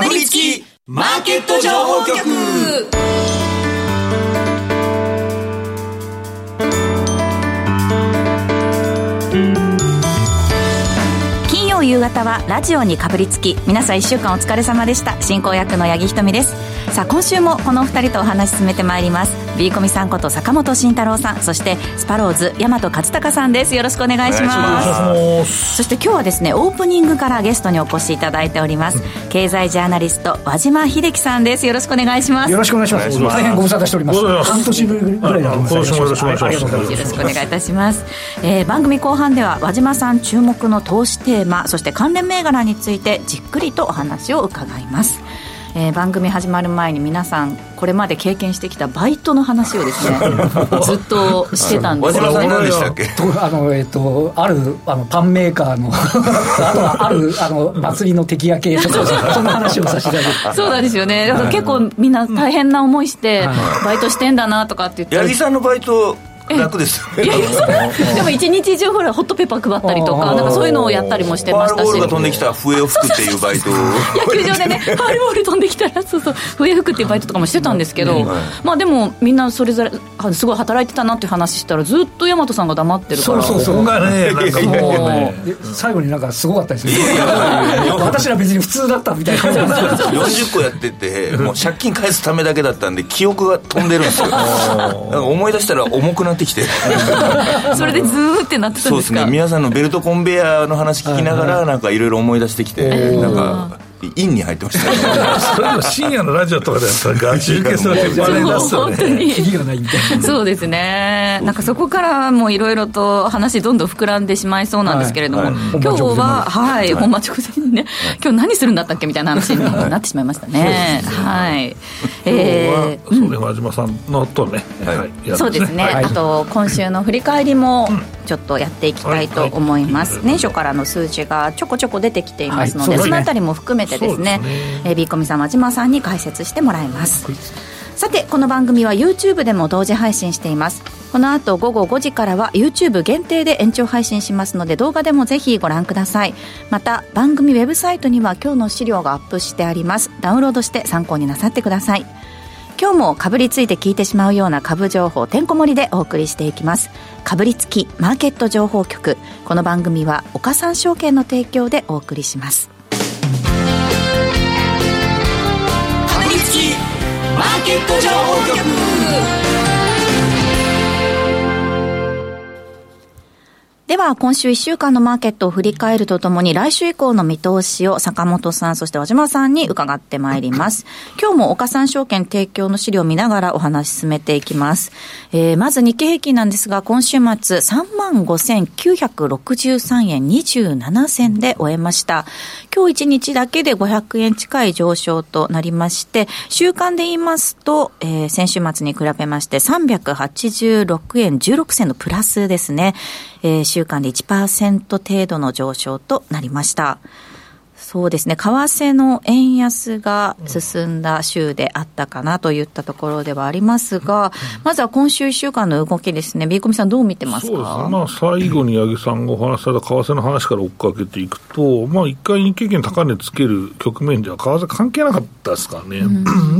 かぶりつきマーケット情報局。金曜夕方はラジオにかぶりつき皆さん1週間お疲れ様でした。進行役の八木ひとみです。さあ今週もこのお二人とお話進めてまいります。B コミさんこと坂本慎太郎さんそしてスパローズ大和勝孝さんです。よろしくお願いします。そして今日はですねオープニングからゲストにお越しいただいております、経済ジャーナリスト和島秀樹さんです。よろしくお願いします。よろしくお願いします。大変ご無沙汰しております。半年ぶりぐらいだと思います。よろしくお願いします。よろしくお願いいたします、えー番組後半では和島さん注目の投資テーマそして関連銘柄についてじっくりとお話を伺いますえー番組始まる前に皆さんこれまで経験してきたバイトの話をですね ずっとしてたんですよ和島さんねあのえっ、とあるあのパンメーカーの あとはあるあの祭りの敵焼けとか そんな話をさせていただいて。そうなんですよね。だから結構みんな大変な思いしてバイトしてんだなとかって言って八木さんのバイト楽ですでも一日中ほらホットペッパー配ったりとかなんかそういうのをやったりもしてファールましたしボールが飛んできたら笛を吹くっていうバイトを。野球場でね、ファールボール飛んできたら、そうそう、笛吹くっていうバイトとかもしてたんですけど、まあでも、みんなそれぞれ、あすごい働いてたなっていう話したら、ずっと大和さんが黙ってるから、そうそうそこがねなんかもう。最後になんかすごかったですよ。私ら別に普通だったみたいな感じなんですけど40個やっててもう借金返すためだけだったんで記憶が飛んでるんですよ。なんか思い出したら重くなってきて。それでずーってなってたそうですすんでか。ね。皆さんのベルトコンベヤーの話聞きながらなんかいろいろ思い出してきて。なんかインに入ってましたねそれも深夜のラジオとかでやったらガチ受けするって本当にキリがないみたいなそうですね、なんかそこからもういろいろと話、どんどん膨らんでしまいそうなんですけれども、はい。はい。今日は、はい、本番直前にね、今日何するんだったっけみたいな話になってしまいましたね。はい、今日はえーそうね和島さんのとねはい。はいそうですね、はい。あと今週の振り返りもちょっとやっていきたいと思います、はい。年初からの数字がちょこちょこ出てきていますので、そのあたりも含めてですね。ですね。えー、ビーコミさん和島さんに解説してもらいます、さてこの番組は YouTube でも同時配信しています。この後午後5時からは YouTube 限定で延長配信しますので動画でもぜひご覧ください。また番組ウェブサイトには今日の資料がアップしてあります。ダウンロードして参考になさってください。今日もかぶりついて聞いてしまうような株情報てんこ盛りでお送りしていきます。かぶりつきマーケット情報局。この番組は岡三証券の提供でお送りしますマーケット情報局。では今週1週間のマーケットを振り返るとともに来週以降の見通しを坂本さんそして和島さんに伺ってまいります。今日も岡三証券提供の資料を見ながらお話し進めていきます、えー、まず日経平均なんですが今週末3万5963円27銭で終えました。今日1日だけで500円近い上昇となりまして週間で言いますと、えー、先週末に比べまして386円16銭のプラスですね。えー、週間で1%程度の上昇となりました。そうですね、為替の円安が進んだ週であったかなといったところではありますが、まずは今週1週間の動きですね、ビーコミさん、どう見てますか？そうですね、まあ、最後に八木さんがお話しされた為替の話から追っかけていくと、まあ、一回日経平均高値つける局面では、為替関係なかったですからね。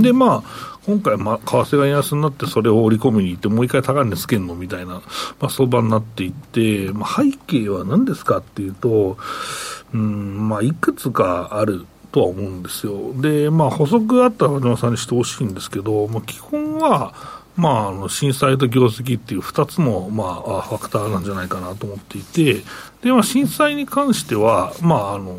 で、まあ今回、まあ、為替が安になって、それを織り込みに行って、もう一回高値つけるのみたいな、まあ、相場になっていって、まあ、背景は何ですかっていうと、うん、まあ、いくつかあるとは思うんですよ。で、まあ、補足あったら、和島さんにしてほしいんですけど、まあ、基本は、まあ、あの震災と業績っていう2つの、まあ、ファクターなんじゃないかなと思っていて、で、まあ、震災に関しては、まあ、あの、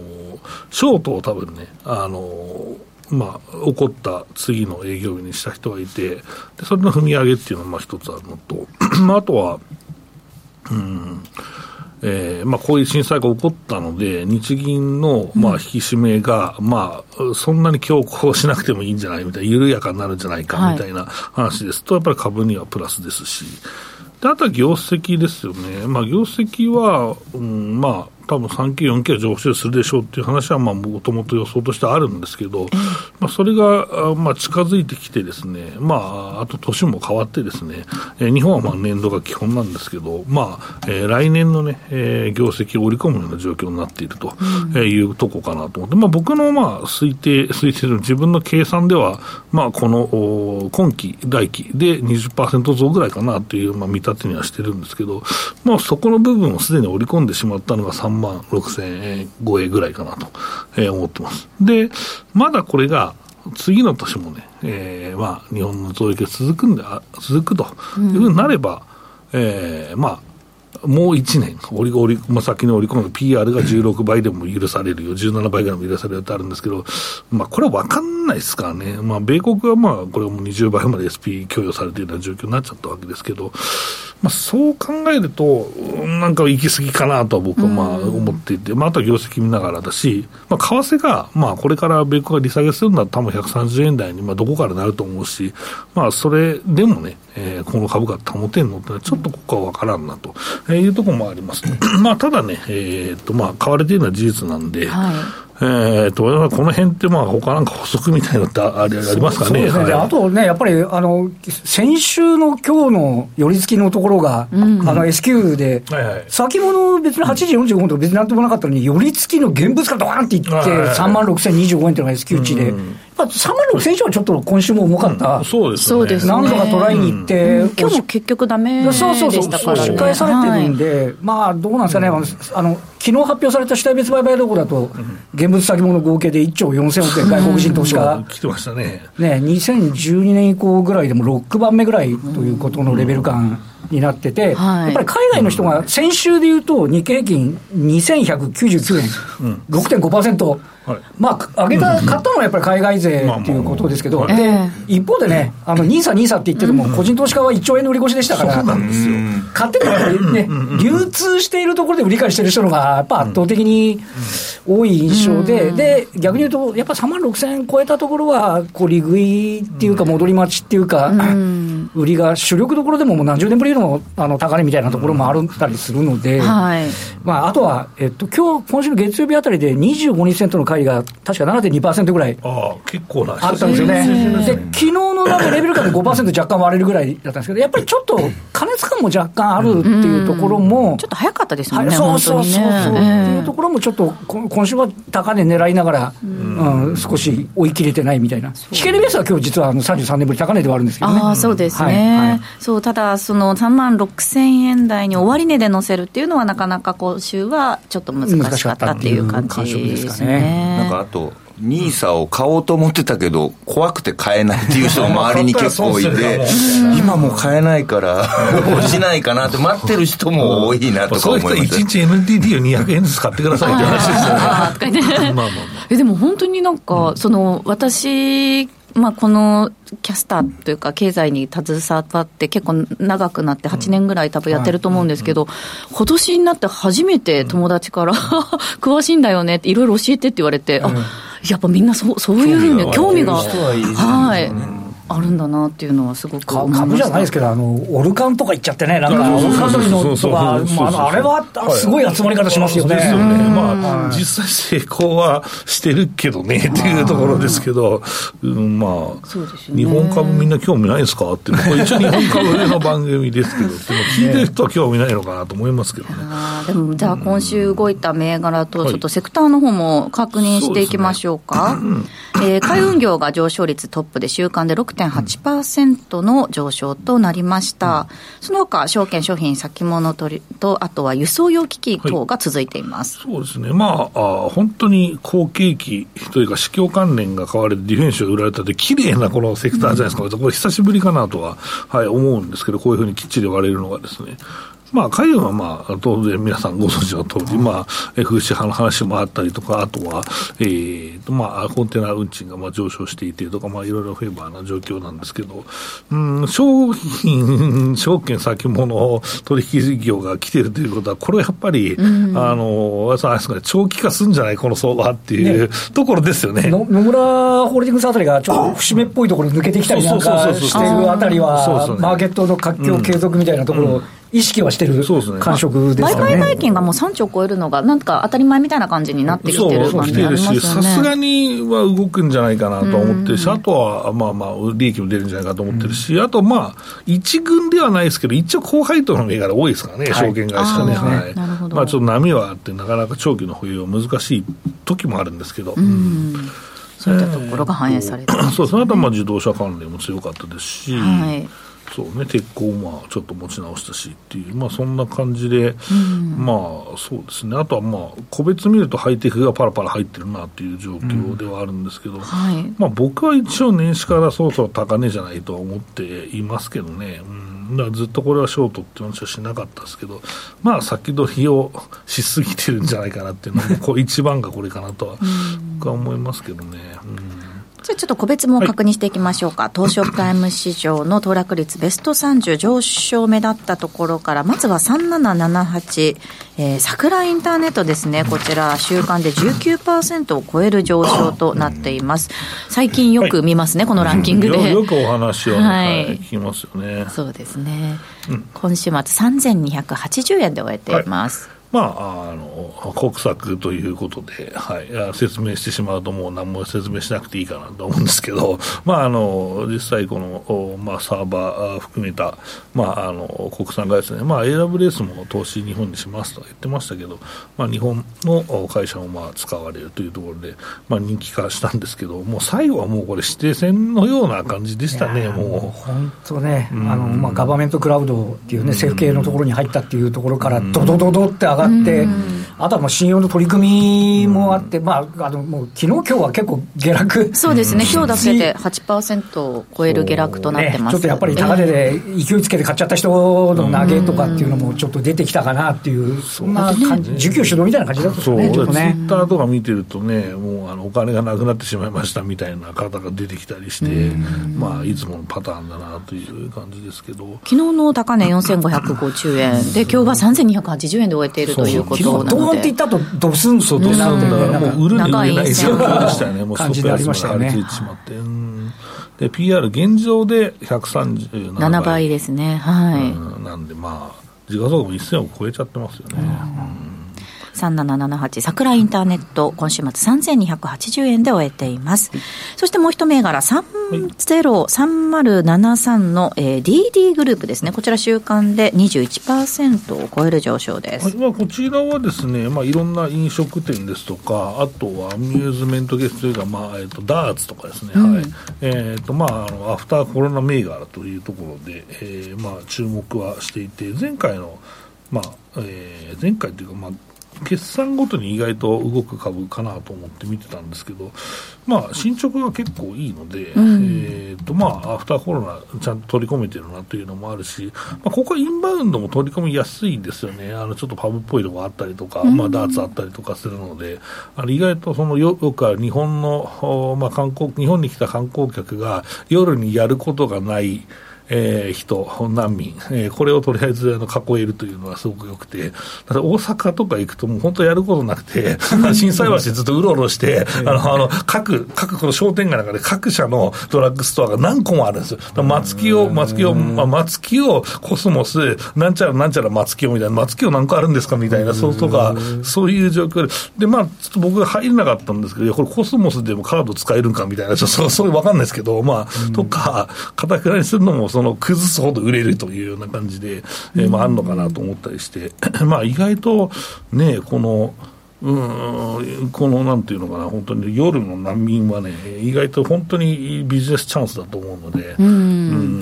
ショートを多分ね、あの、まあ、起こった次の営業日にした人がいて、でそれの踏み上げっていうのがまあ一つあるのと、まあ、あとは、うん、えーまあ、こういう震災が起こったので、日銀の、まあ、引き締めが、まあ、そんなに強行しなくてもいいんじゃないみたいな、緩やかになるんじゃないかみたいな話です。と、やっぱり株にはプラスですし、であとは業績ですよね、まあ、業績は、うん、まあ、多分3期、4期は上昇するでしょうっていう話は、もともと予想としてあるんですけど、まあ、それが、まあ、近づいてきてですね、まあ、あと年も変わってですね、えー、日本はまあ年度が基本なんですけど、まあ、えー、来年のね、えー、業績を織り込むような状況になっているというとこかなと思って、まあ、僕のまあ推定、推定の自分の計算では、まあ、この今期、来期で20%増ぐらいかなという、まあ、見立てにはしてるんですけど、まあ、そこの部分をすでに織り込んでしまったのが3万6千円超えぐらいかなと、えー、思ってます。で、まだこれが次の年もね、えー、まあ、日本の増益が続くんで、続くというふうになれば、うん、えー、まあ、もう1年、折り折り、まあ、先の織り込む PR が16倍でも許されるよ、17倍ぐらいも許されるってあるんですけど、まあ、これは分かんないですからね、まあ、米国はまあ、これはもう20倍まで SP 供与されているような状況になっちゃったわけですけど、まあ、そう考えると、なんか行き過ぎかなとは僕はまあ思っていて、まあ、あとは業績見ながらだし、まあ、為替が、まあ、これから米国が利下げするんだったら、多分130円台にまあどこからなると思うし、まあ、それでもね、えー、この株価保てんのって、ちょっとここは分からんなと。いうところもあります。まあ、ただね、えー、っと、まあ、買われているのは事実なんで、はい。えーと、この辺って、まあ他なんか補足みたいなのってあ りありますかね、ね。はい、あとね、やっぱりあの先週の今日の寄り付きのところが、うん、あの S q で、はいはい、先物、別に8時45分とか別になんともなかったのに、寄り付きの現物がドワンっていって、3万6025円っていうのが S q 値で。うんまあ、3万6000以上はちょっと今週も重かった、うん、そうですそうです何度かトライに行って、うん、今日も結局だめでしたから、ね、そうそうそう、押し返されてるんで、はい、まあどうなんですかね、あの昨日発表された主体別売買動向だと、現物先物合計で1兆4000億円、外国人投資家、来てましたね。ね2012年以降ぐらいでも6番目ぐらいということのレベル感。になってて、はい、やっぱり海外の人が先週でいうと、日経平均2199円、うん、6.5%、はい、まあ、上げた、買ったのはやっぱり海外勢っていうことですけど、で一方でね、あの NISA、NISA って言ってても、個人投資家は1兆円の売り越しでしたから、買っててもやっぱりね、流通しているところで売り買いしてる人のが、やっぱ圧倒的に多い印象で、で逆に言うと、やっぱ3万6000円超えたところは、こう利食いっていうか、戻り待ちっていうか、売りが主力どころでももう何十年ぶりのあの高値みたいなところもあったりするので、まあ、あとは、えっと今日今週の月曜日あたりで25日線との乖離が確か7.2%ぐらいあ結構なあったんですよね。で、昨日のなんかレベル感で5%若干割れるぐらいだったんですけど、やっぱりちょっと過熱感も若干あるっていうところも、ちょっと早かったですよね、そうそうそうそう、っていうところもちょっと今週は高値狙いながら、うん。少し追い切れてないみたいな、引けレベースは今日実はあの33年ぶり高値ではあるんですけどね。あそうですね、そうただ、その3万6000円台に終値で乗せるっていうのは、なかなか今週はちょっと難しかったっていう感じですね。なんかあとニーサを買おうと思ってたけど、怖くて買えないっていう人も周りに結構いて、今もう買えないから、落ちないかなって待ってる人も多いなとか思います。そういう人、1日 NTT を200円ずつ買ってくださいって話ですよね。えでも本当になんか、その私まあ、このキャスターというか、経済に携わって結構長くなって、8年ぐらい多分やってると思うんですけど、今年になって初めて友達から、詳しいんだよねって、いろいろ教えてって言われて、あやっぱみんなそうそういうふうに興味が。はい。あるんだなっていうのはすごく株じゃないですけど、あのオルカンとか行っちゃってね、なんか、オルカンのとか、あれはすごい集まり方しますよね。よねまあ、実際成功はしてるけどねっていうところですけど、うんまあ、日本株みんな興味ないですかって、一応日本株の番組ですけど、でも聞いてる人は興味ないのかなと思いますけどね。でも、じゃあ今週動いた銘柄と、ちょっとセクターの方も確認していきましょうか。え海運業が上昇率トップで、週間で6 6.8%の上昇となりました、うん、その他証券、商品、先物とと、あとは輸送用機器等が続いています、はい、そうですね、まああ、本当に好景気というか、市況関連が買われて、ディフェンスが売られたって、綺麗なこのセクターじゃないですか、うん、これ、久しぶりかなとは、はい、思うんですけど、こういうふうにきっちり割れるのがですね。まあ、海運はまあ、当然皆さんご存知の通り、まあ、風刺派の話もあったりとか、あとは、えーと、まあ、コンテナ運賃がまあ上昇していてとか、まあ、いろいろフェーバーな状況なんですけど、うん、商品、証券先物取引業が来てるということは、これはやっぱり、うん、あの、長期化するんじゃない、この相場っていう、ね、ところですよね。野村ホールディングスあたりがちょっと節目っぽいところ抜けてきたりなんかしてるあたりは、マーケットの活況継続みたいなところ、意識はしてる感触ですかね。売買代金がもう3兆超えるのが、なんか当たり前みたいな感じになってきてる感じありますよね。さすがには動くんじゃないかなと思ってるし、あとはまあまあ、利益も出るんじゃないかと思ってるし、あとまあ、一軍ではないですけど、一応高配当の銘柄多いですからね、証券会社ね。はい。まあちょっと波はあって、なかなか長期の保有は難しい時もあるんですけど。うんそういったところが反映されて、ね、そうその後はまあ自動車関連も強かったですし、はい、そうね、鉄鋼まあちょっと持ち直したしっていう、まあ、そんな感じで、うん、まあそうですね、あとはまあ個別見るとハイテクがパラパラ入ってるなっていう状況ではあるんですけど、うんはい、まあ、僕は一応、年始からそろそろ高値じゃないとは思っていますけどね。うん。だずっとこれはショートって話はしなかったですけど、まあ、先取りをしすぎてるんじゃないかなっていうのも、こう一番がこれかなとは、僕は思いますけどね。うんちょっと個別も確認していきましょうか、はい、東証プライム市場の騰落率ベスト30上昇目立ったところからまずは3778、えー、桜インターネットですね。こちら週間で19%を超える上昇となっています。最近よく見ますね、はい、このランキングで。よくお話を、ね、はい、聞きますよね。そうですね、うん、今週末3280円で終えています、はいまあ、あの国策ということで、はい、説明してしまうと、もう何も説明しなくていいかなと思うんですけど、まあ、あの実際、この、まあ、サーバー含めた、まあ、あの国産がですね、まあ、AWS も投資日本にしますとは言ってましたけど、まあ、日本の会社もまあ使われるというところで、まあ、人気化したんですけど、もう最後はもうこれ、指定戦のような感じでしたね、もう。本当ね、あのまあ、ガバメントクラウドっていうね、政府系のところに入ったっていうところから、どどどどって上ががって、あとはもう信用の取り組みもあって、まあ、あのもう昨日今日は結構下落。そうですね、今日だけで8%を超える下落となってます、ね、ちょっとやっぱり高値で勢いつけて買っちゃった人の投げとかっていうのもちょっと出てきたかなっていう、そんな感じ、需給主導みたいな感じだったね、ちょっとね。ツイッターとか見てるとね、もうあのお金がなくなってしまいましたみたいな方が出てきたりして、まあ、いつものパターンだなという感じですけど。昨日の高値4550円。で、今日は3280円で終えているということなので。ドーンっていったと、ドスンとドスンと、もう売るに売れない状況でしたよね、もう感じでありましたよね。しまって。で、PR 現状で137倍。7倍ですね。はい。なんでまあ、時価総額も1000億超えちゃってますよね。うん3778桜インターネット、今週末3280円で終えています。そしてもう一銘柄、303073の、えー、DD グループですね。こちら週間で21%を超える上昇です。はい、まあ、こちらはですね、まあ、いろんな飲食店ですとか、あとはアミューズメントゲストというか、まあ、えっ、ー、と、ダーツとかですね、うん、はい。えっ、ー、と、まあ、あの、アフターコロナ銘柄というところで、えー、まあ、注目はしていて、前回の、まあ、えー、前回というか、まあ、決算ごとに意外と動く株かなと思って見てたんですけど、まあ、進捗が結構いいので、うん、えーとまあ、アフターコロナちゃんと取り込めてるなというのもあるし、まあ、ここはインバウンドも取り込みやすいんですよね、あのちょっとパブっぽいとこあったりとか、うん、まあ、ダーツあったりとかするので、あの意外とそのよよく日本の、まあ、観光日本に来た観光客が夜にやることがない。えー、人、難民、えー、これをとりあえずあの囲えるというのはすごくよくて、ただ大阪とか行くと、もう本当やることなくて、心斎橋ずっとうろうろして、あの、あの、各、各この商店街の中で各社のドラッグストアが何個もあるんですよ。松木を、松木を、まあ、松木をコスモス、なんちゃらなんちゃら松木をみたいな、松木を何個あるんですかみたいな、そうとか、そういう状況で、で、まあ、ちょっと僕が入れなかったんですけど、これコスモスでもカード使えるんかみたいな、ちょっとそう、そうわかんないですけど、まあ、とか、かたくなにするのも、その崩すほど売れるというような感じで、えー、まあ、あるのかなと思ったりして、まあ、意外とね、この、うんこのなんていうのかな、本当に夜の難民はね、意外と本当にビジネスチャンスだと思うので、うん、う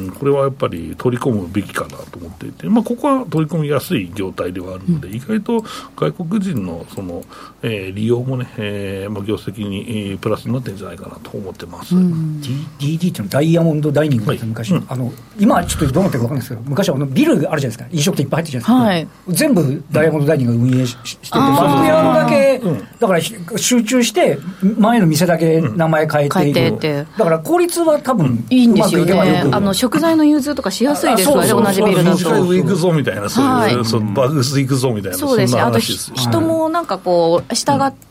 んこれはやっぱり取り込むべきかなと思っていて、まあ、ここは取り込みやすい状態ではあるので、うん、意外と外国人のその、えー、利用もね、えーまあ、業績に、えー、プラスになってるんじゃないかなと思ってます、うん、D、DD っていうのダイヤモンドダイニングって昔、はい、あの今はちょっとどうなってるか分かんないですけど、昔はあのビルあるじゃないですか、飲食店いっぱい入ってるじゃないですか、はい、全部ダイヤモンドダイニングが運営ししてて、バックヤードだけ、だから集中して、前の店だけ名前変えていく、だから効率は多分いいんですよね、あの食材の融通とかしやすいですわね、同じビルだと。上行くぞみたいな、そういう、はい、バグス行くぞみたいな、そうですね、あと人もなんかこう、従って、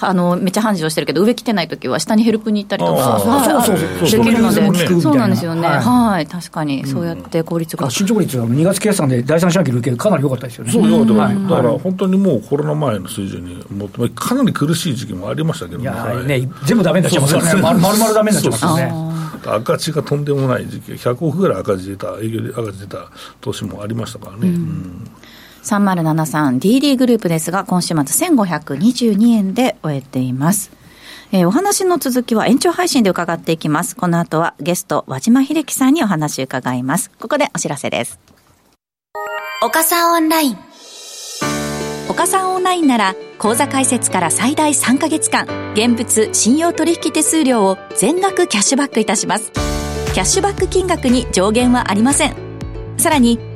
あのめっちゃ繁盛してるけど、上来てないときは、下にヘルプに行ったりとか、そうそうそう、できるので、そうなんですよね、はい、確かに、そうやって効率が。進捗率、2月決算で第三四半期の受け、かなり良かったですよね。そう、だから本当にもうコロナ前の水準にもって、かなり苦しい時期もありましたけどね、全部だめになっちゃいますよね、まるまるだめになっちゃいますよね。赤字がとんでもない時期、100億ぐらい赤字出た、営業で赤字出た投資もありましたからね。うん3073 DD グループですが、今週末1522円で終えています。えー、お話の続きは延長配信で伺っていきます。この後はゲスト、和島秀樹さんにお話伺います。ここでお知らせです。岡さんオンライン。岡さんオンラインなら、口座開設から最大3ヶ月間、現物信用取引手数料を全額キャッシュバックいたします。キャッシュバック金額に上限はありません。さらに、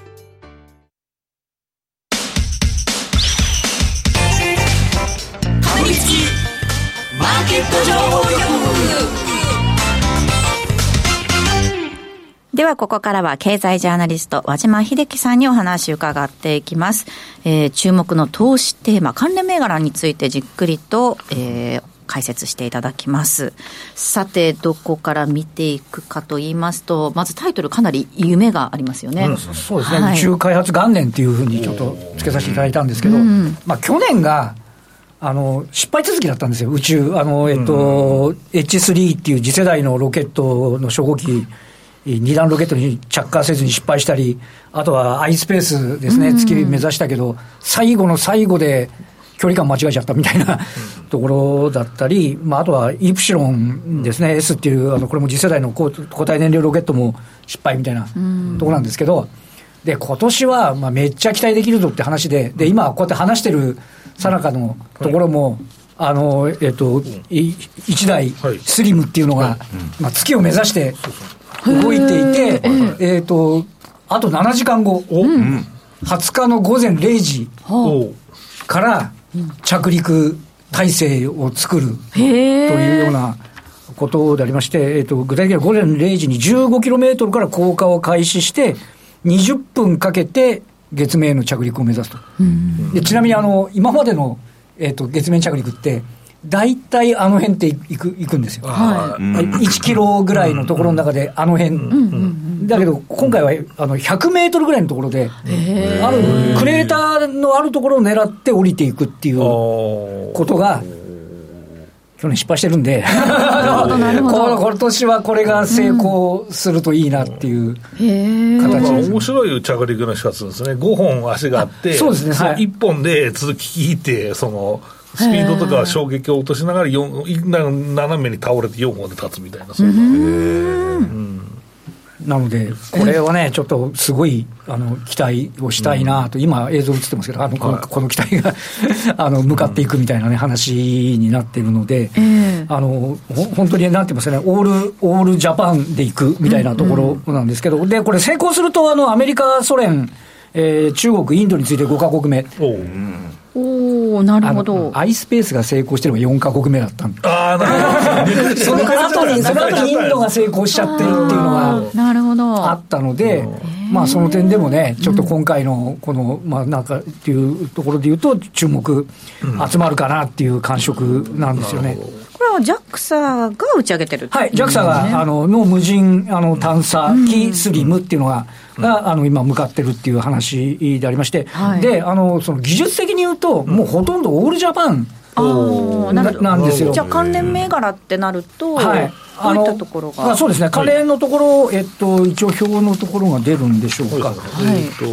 ではここからは経済ジャーナリスト和島秀樹さんにお話を伺っていきます、えー、注目の投資テーマ関連銘柄についてじっくりと、えー、解説していただきます。さてどこから見ていくかと言いますとまずタイトルかなり夢がありますよね、うん、そうですね、はい、宇宙開発元年っていうふうにちょっとつけさせていただいたんですけど、うん、まあ去年があの失敗続きだったんですよ、宇宙、あのえっと、うん、H3 っていう次世代のロケットの初号機二段ロケットに着火せずに失敗したり、あとは iSpace ですね、月目指したけど、最後の最後で距離感間違えちゃったみたいなところだったり、まあ、あとはイプシロンですね、S っていう、あのこれも次世代の固体燃料ロケットも失敗みたいなところなんですけど、で今年はまあめっちゃ期待できるぞって話で、で今、こうやって話してるさなかのところも、あのえっと、1台、スリムっていうのが、まあ、月を目指して動いていて、えっ、と、あと7時間後、うん、20日の午前0時から着陸体制を作るというようなことでありまして、えーと、具体的には午前0時に15キロメートルから降下を開始して、20分かけて月面への着陸を目指すと。でちなみにあの今までの、えーと月面着陸って、大体あの辺って行く行くんですよ、はい、1キロぐらいのところの中で、あの辺、だけど、今回はあの100メートルぐらいのところで、あるクレーターのあるところを狙って降りていくっていうことが、去年失敗してるんで、今年はこれが成功するといいなっていう形です、面白い着陸の仕方するんですね、5本足があって、そうですね、はい、1本で続き引いて、その。スピードとか衝撃を落としながら斜めに倒れて4本で立つみたいな、そういう。なので、これはね、ちょっとすごいあの期待をしたいなと、今、映像映ってますけど、あのこのこの期待が あの向かっていくみたいな、ね、話になってるので、あの本当になんて言いますかね、オールオールジャパンでいくみたいなところなんですけど、でこれ、成功するとあの、アメリカ、ソ連、えー、中国、インドについて5か国目。おおなるほど。アイスペースが成功してるのが4か国目だったんああ、なるほど。その後に、その後にインドが成功しちゃってるっていうのが、なるほど。あったので、まあその点でもね、ちょっと今回のこの、まあなんかっていうところで言うと、注目集まるかなっていう感触なんですよね。これは JAXA が打ち上げてる。はい、JAXA が、あの、の無人あの探査機スリムっていうのが、が、あの今、向かってるっていう話でありまして、はい、であのその技術的に言うと、もうほとんどオールジャパンあーなるほど。なんですよ。じゃあ関連銘柄ってなると、はい。どういったところが？あそうですね、関連のところ、えっと、一応、表のところが出るんでしょうか。えっと、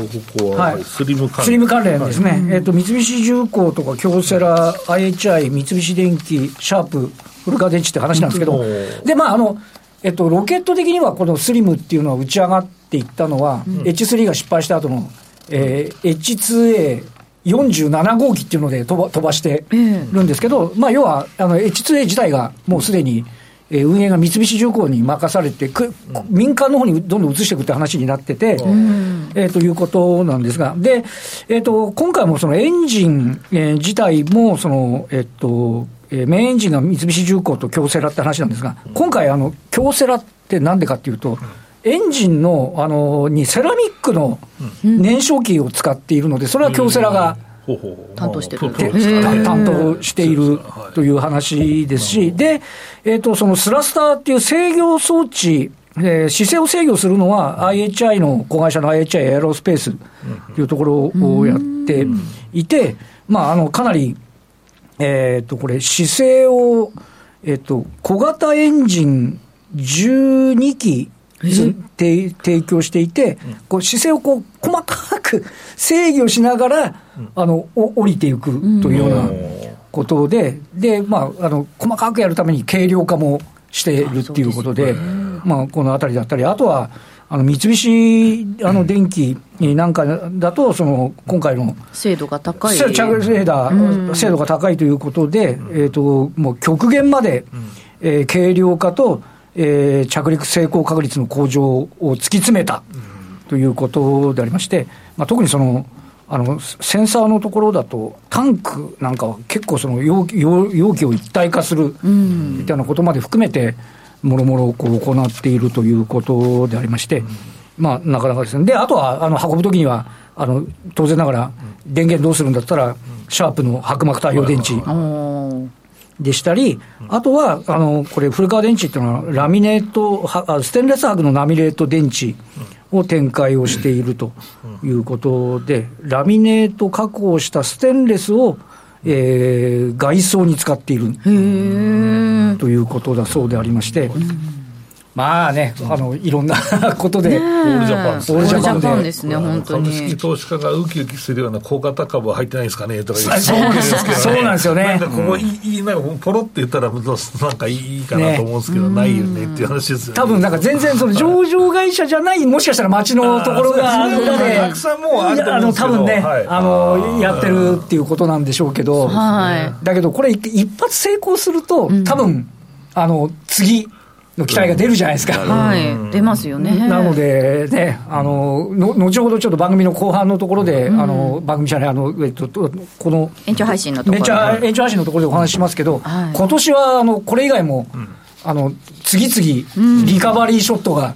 ここは、はい。スリム関連。スリム関連ですね、えっと三菱重工とか京セラ、IHI、三菱電機、シャープ、古川電池って話なんですけど、うんで、まああのえっと、ロケット的にはこのスリムっていうのは打ち上がっていったのは、H3 が失敗した後の、えー、H2A。47号機っていうので飛ば飛ばしてるんですけど、まあ、要はあの H2A 自体がもうすでに、えー運営が三菱重工に任されてく、民間の方にどんどん移していくって話になってて、えーということなんですが、で、えー、と今回もそのエンジン、えー自体もその、えっとえーメインエンジンが三菱重工と京セラって話なんですが、今回あの、京セラってなんでかっていうと、エンジンのあのにセラミックの燃焼機を使っているので、それは京セラが。担当してる担当しているという話ですし、で、えっ、と、そのスラスターっていう制御装置、えー姿勢を制御するのは IHI の子会社の IHI エアロスペースというところをやっていて、まあ、あの、かなり、えっ、と、これ、姿勢を、えっ、と、小型エンジン12機つ提提供していて、こう姿勢をこう細かく制御しながら、あのお降りていくというようなことで、で、まあ、あの細かくやるために軽量化もしているっていうことで、まあ、このあたりだったり、あとは、あの三菱あの電機なんかだと、その今回の精度が高い。着陸レーダー、精度が高いということで、えー、ともう極限まで、えー軽量化と、えー着陸成功確率の向上を突き詰めたということでありまして、まあ、特にそのあのセンサーのところだと、タンクなんかは結構その容器容容器を一体化するみたいなことまで含めて、もろもろこう行っているということでありまして、まあ、なかなかですね。で、あとは、あの、運ぶときには、あの、当然ながら、電源どうするんだったら、シャープの薄膜太陽電池でしたり、あとは、あの、これ、古川電池っていうのは、ラミネート、はあステンレス箔のラミネート電池を展開をしているということで、ラミネート加工したステンレスを、えー外装に使っているということだそうでありまして、まあね、あの、いろんな ことで、オールジャパンですオールジャパンオールジャパン。でですね、本当株式に。投資家がウキウキするような小型株は入ってないですかねとか言って。そうなんですけどそうなんですよね。なんかここいい、いいなんかポロって言ったら、なんかいいかなと思うんですけど、ないよねっていう話ですよね。多分なんか全然その上場会社じゃない、もしかしたら町のところがあるので、たくさんもうあると思うんですけど。あの多分ね、はい。あのやってるっていうことなんでしょうけど、はい。だけどこれ、一発成功すると、多分あの次の期待が出るじゃないですか。はい。出ますよね。なのでね、あの、の後ほどちょっと番組の後半のところで、あの、番組じゃない、あの、えっと、とこの、延長配信のところめっちゃ延長配信のところでお話ししますけど、はい。今年はあのこれ以外も、あの次々、リカバリーショットが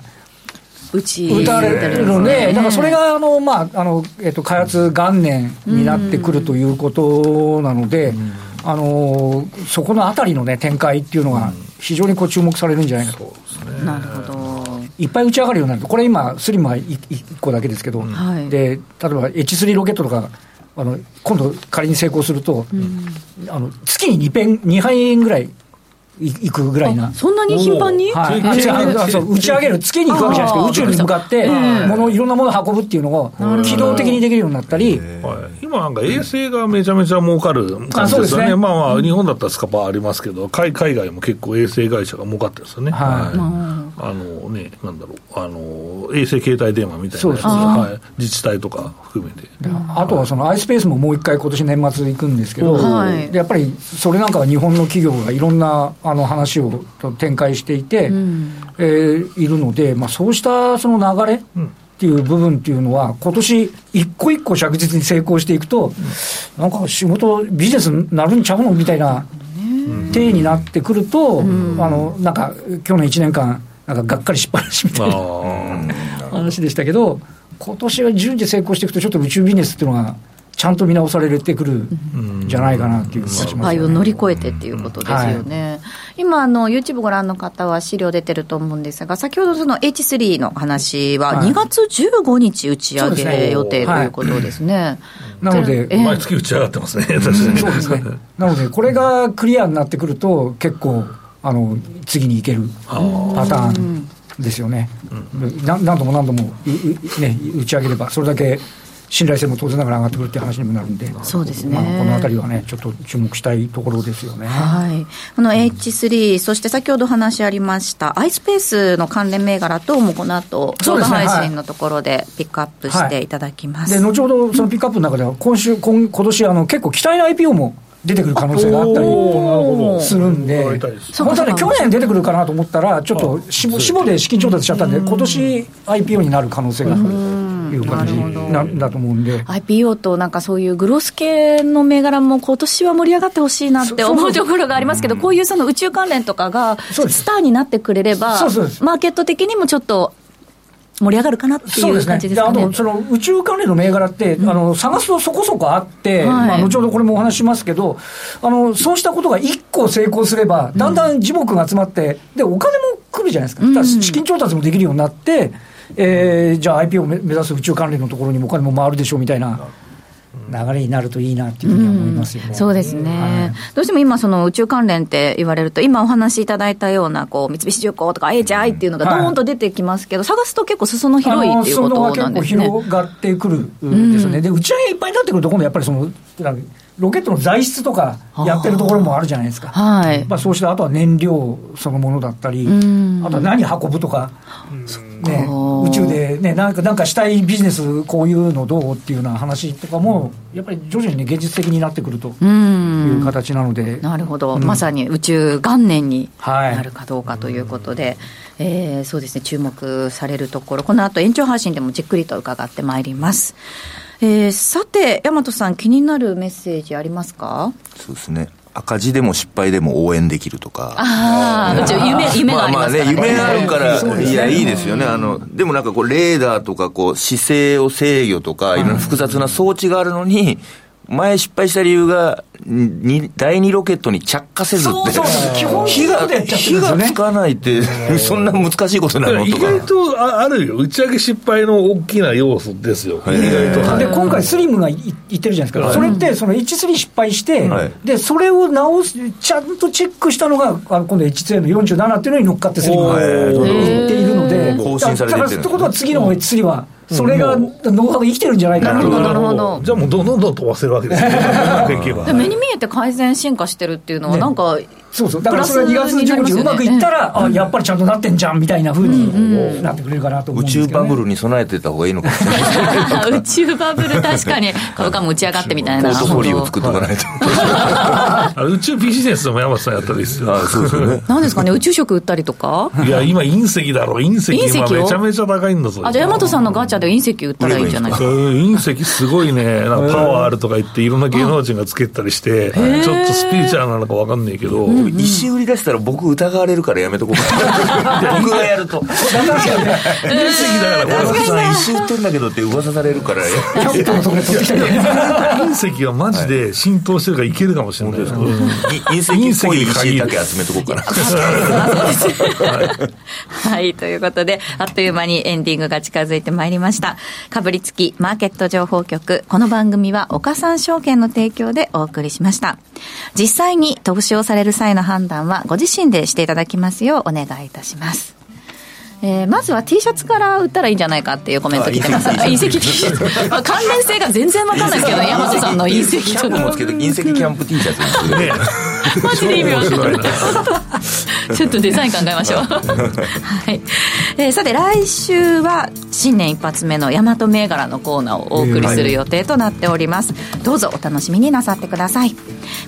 打ち打たれるので、だからそれが。があの、まああのえっと開発元年になってくるということなので、あのそこのあたりの、ね、展開っていうのが、非常にこう注目されるんじゃないかと。なるほど。いっぱい打ち上がるようになると、これ今、スリムは 1, 個だけですけど、はい。で例えば H3 ロケットとか、あの今度、仮に成功すると、あの月に2ペン2杯円ぐらいいいくぐらいな。そんなに頻繁に？はい、打ち上げる、月に行くわけじゃないですか、あー宇宙に向かって、物いろんなものを運ぶっていうのを、機動的にできるようになったり、はい、今なんか衛星がめちゃめちゃ儲かる感じですよね。ね。まあまあ、日本だったらスカパーありますけど、海海外も結構衛星会社が儲かってるんですよね。はいあのね、なんだろう、あの、衛星携帯電話みたいなはい、自治体とか含めて。あとはその iSpace ももう一回、今年年末行くんですけど、はい。でやっぱりそれなんかは日本の企業がいろんなあの話を展開していて、えーいるので、まあ、そうしたその流れっていう部分っていうのは、今年一個一個着実に成功していくと、なんか仕事、ビジネスになるんちゃうのみたいな体になってくると、あのなんか去年1年間、なんかがっかりしっぱなしみたいな。話でしたけど、今年は順次成功していくと、ちょっと宇宙ビジネスっていうのが、ちゃんと見直されてくるんじゃないかなっていう失敗を乗り越えてっていうことですよね。今、あの、YouTube ご覧の方は資料出てると思うんですが、先ほどその H3 の話ははい2月15日打ち上げ予定ということですね。なので、毎月打ち上がってますね、確かに。そうですね。なので、これがクリアになってくると、結構、あの、次に行けるパターンですよね。な何度も何度も、ね、打ち上げれば、それだけ信頼性も当然ながら上がってくるっていう話にもなるんで、そうですね、まあ、このあたりはね、ちょっと注目したいところですよね。はい、この H3、そして先ほど話ありました、iSpace の関連銘柄等もこの後動画配信のところでピックアップしてい。ただきます。で、後ほどそのピックアップの中では、今週、今今年あの結構期待の IPO も出てくる可能性があったりするんで、本当はね、去年出てくるかなと思ったら、ちょっとしぼしぼで資金調達しちゃったんで、今年 IPO になる可能性がある。いう感じなんだと思うんで。IPO となんかそういうグロス系の銘柄も今年は盛り上がってほしいなって思うところがありますけど、こういうその宇宙関連とかがスターになってくれれば、マーケット的にもちょっと盛り上がるかなっていう感じですかね。ね。あと、その宇宙関連の銘柄って、うん、あの探すとそこそこあって、はい、まあ、後ほどこれもお話しますけど、あのそうしたことが1個成功すれば、だんだん樹木が集まって、で、お金も来るじゃないですか。うん、資金調達もできるようになって、えー、じゃあ IPO を目指す宇宙関連のところにもお金も回るでしょうみたいな。流れになるといいなっていうふうに思いますよね、うん、そうですね、はい、どうしても今、その宇宙関連って言われると、今お話しいただいたようなこう三菱重工とか HI っていうのがどーんと出てきますけど、はい、探すと結構裾野広いっていうことなんですね。広がってくるんですよね、うん、で打ち上げいっぱいになってくると、今度やっぱりその、ロケットの材質とかやってるところもあるじゃないですか、はい、まあ、そうしたあとは燃料そのものだったり、あとは何運ぶとか、ね、宇宙で、ね、なんかなんかしたいビジネス、こういうのどうっていうような話とかも、やっぱり徐々に、ね、現実的になってくるという形なので。なるほど、うん、まさに宇宙元年になるかどうかということで、はい、えー、そうですね、注目されるところ、この後延長配信でもじっくりと伺ってまいります。えー、さて、大和さん、気になるメッセージありますか？そうですね。赤字でも失敗でも応援できるとか。あ夢、夢がありますからね。まあまあね、夢あるから、いや、いいですよね。あの、でもなんかこう、レーダーとか、こう、姿勢を制御とか、いろんな複雑な装置があるのに、前失敗した理由が、に第2ロケットに着火せずって、そうそう火が火がつかないって、そんな難しいことなの？意外とあるよ、打ち上げ失敗の大きな要素ですよ、意外と。で、今回、スリムが言ってるじゃないですか、それって、その H3 失敗して、で、それを直す、ちゃんとチェックしたのが、あの今度 H2 の47っていうのに乗っかってスリムが言っているので、更新されてるってことは、次の H3 は、それがノウハウが生きてるんじゃないか。ななるほど。じゃあもうどんどんどん飛ばせるわけですね。目に見えて改善進化してるっていうのはなんか、ねそうそう、だからそれは2月15日うまくいったら、あやっぱりちゃんとなってんじゃんみたいなふうになってくれるかなと思うんです宇宙バブルに備えてた方がいいのかもしれない宇宙バブル、確かに、株価も打ち上がってみたいな。ポートフォリ作っておかないと。宇宙ビジネスでも山本さんやったらいいですよ。そうですね。なんですかね、宇宙食売ったりとか？いや、今、隕石だろ、隕石、今めちゃめちゃ高いんだぞ。あ、じゃあ、山本さんのガチャで隕石売ったらいいんじゃないですか？隕石すごいね、なんかパワーあるとか言って、いろんな芸能人がつけたりして、ちょっとスピリチュアルなのか分かんないけど、石売り出したら僕疑われるからやめとこう。か僕がやると。隕石だからこれさん一周ってんだけどって噂されるから隕石はマジで浸透してるからいけるかもしれない。です隕石っぽい石だけ集めとこうかな。はい、ということであっという間にエンディングが近づいてまいりました。かぶりつきマーケット情報局この番組は岡三証券の提供でお送りしました。実際に投資をされる際の判断はご自身でしていただきますようお願いいたします。えー、まずは T シャツから売ったらいいんじゃないかっていうコメント来てます。隕石 T シャツ、まあ、関連性が全然わかんないですけど 山本さんの隕石ともつけて隕石キャンプ T シャツにする。マジで意味わかんない ちょっとデザイン考えましょう。はい、えー、さて来週は新年一発目の大和銘柄のコーナーをお送りする予定となっております、どうぞお楽しみになさってください。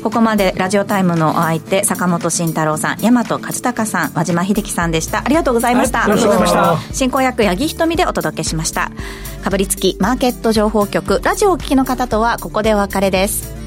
ここまでラジオタイムのお相手坂本慎太郎さん大和勝孝さん和島秀樹さんでした。ありがとうございました、はい、進行役八木ひとみでお届けしました。かぶりつきマーケット情報局ラジオをお聞きの方とはここでお別れです